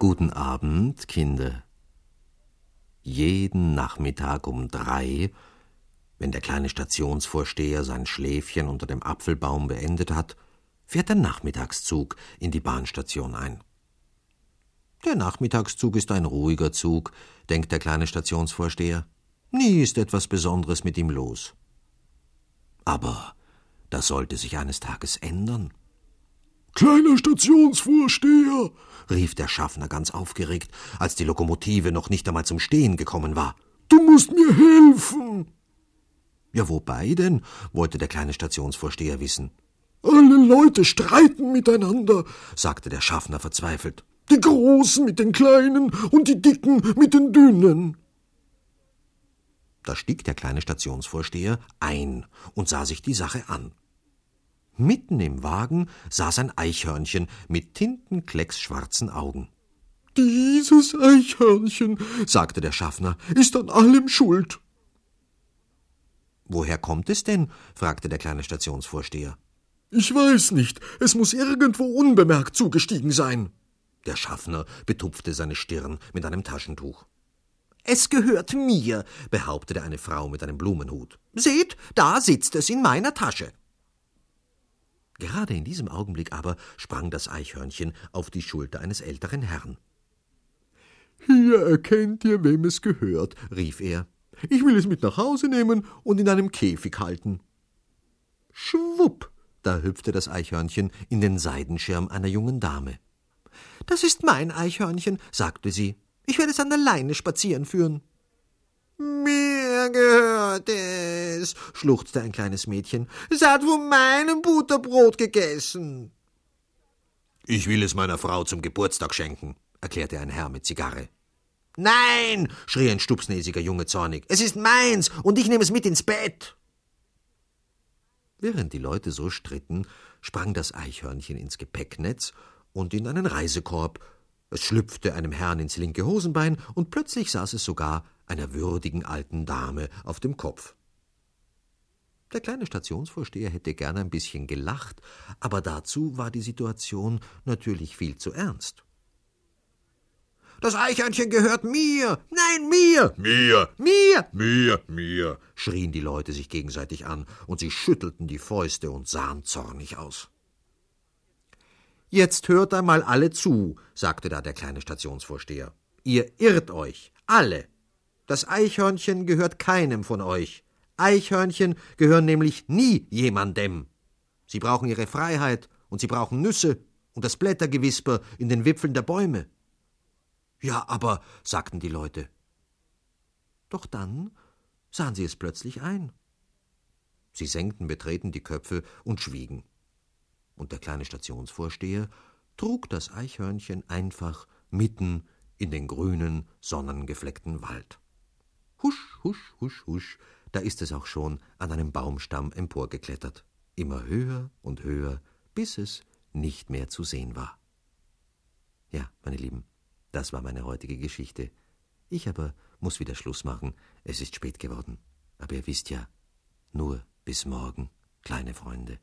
Guten Abend, Kinder. Jeden Nachmittag um drei, wenn der kleine Stationsvorsteher sein Schläfchen unter dem Apfelbaum beendet hat, fährt der Nachmittagszug in die Bahnstation ein. Der Nachmittagszug ist ein ruhiger Zug, denkt der kleine Stationsvorsteher. Nie ist etwas Besonderes mit ihm los. Aber das sollte sich eines Tages ändern. Kleiner Stationsvorsteher, rief der Schaffner ganz aufgeregt, als die Lokomotive noch nicht einmal zum Stehen gekommen war. Du musst mir helfen. Ja, wobei denn? wollte der kleine Stationsvorsteher wissen. Alle Leute streiten miteinander, sagte der Schaffner verzweifelt. Die Großen mit den Kleinen und die Dicken mit den Dünnen. Da stieg der kleine Stationsvorsteher ein und sah sich die Sache an. Mitten im Wagen saß ein Eichhörnchen mit tintenklecksschwarzen Augen. Dieses Eichhörnchen, sagte der Schaffner, ist an allem schuld. Woher kommt es denn? fragte der kleine Stationsvorsteher. Ich weiß nicht, es muss irgendwo unbemerkt zugestiegen sein. Der Schaffner betupfte seine Stirn mit einem Taschentuch. Es gehört mir, behauptete eine Frau mit einem Blumenhut. Seht, da sitzt es in meiner Tasche. Gerade in diesem Augenblick aber sprang das Eichhörnchen auf die Schulter eines älteren Herrn. Hier erkennt ihr, wem es gehört, rief er. Ich will es mit nach Hause nehmen und in einem Käfig halten. Schwupp, da hüpfte das Eichhörnchen in den Seidenschirm einer jungen Dame. Das ist mein Eichhörnchen, sagte sie. Ich werde es an der Leine spazieren führen. Mir gehört es, schluchzte ein kleines Mädchen. Es hat von meinem Butterbrot gegessen. Ich will es meiner Frau zum Geburtstag schenken, erklärte ein Herr mit Zigarre. Nein, schrie ein stupsnäsiger Junge zornig. Es ist meins und ich nehme es mit ins Bett. Während die Leute so stritten, sprang das Eichhörnchen ins Gepäcknetz und in einen Reisekorb. Es schlüpfte einem Herrn ins linke Hosenbein und plötzlich saß es sogar einer würdigen alten Dame auf dem Kopf. Der kleine Stationsvorsteher hätte gern ein bisschen gelacht, aber dazu war die Situation natürlich viel zu ernst. Das Eichhörnchen gehört mir. Nein, mir. Mir. Mir. Mir. Mir. schrien die Leute sich gegenseitig an, und sie schüttelten die Fäuste und sahen zornig aus. Jetzt hört einmal alle zu, sagte da der kleine Stationsvorsteher. Ihr irrt euch, alle. Das Eichhörnchen gehört keinem von euch. Eichhörnchen gehören nämlich nie jemandem. Sie brauchen ihre Freiheit und sie brauchen Nüsse und das Blättergewisper in den Wipfeln der Bäume. Ja, aber, sagten die Leute. Doch dann sahen sie es plötzlich ein. Sie senkten betreten die Köpfe und schwiegen. Und der kleine Stationsvorsteher trug das Eichhörnchen einfach mitten in den grünen, sonnengefleckten Wald. Husch, husch, husch, husch, da ist es auch schon an einem Baumstamm emporgeklettert, immer höher und höher, bis es nicht mehr zu sehen war. Ja, meine Lieben, das war meine heutige Geschichte. Ich aber muss wieder Schluss machen, es ist spät geworden. Aber ihr wisst ja, nur bis morgen, kleine Freunde.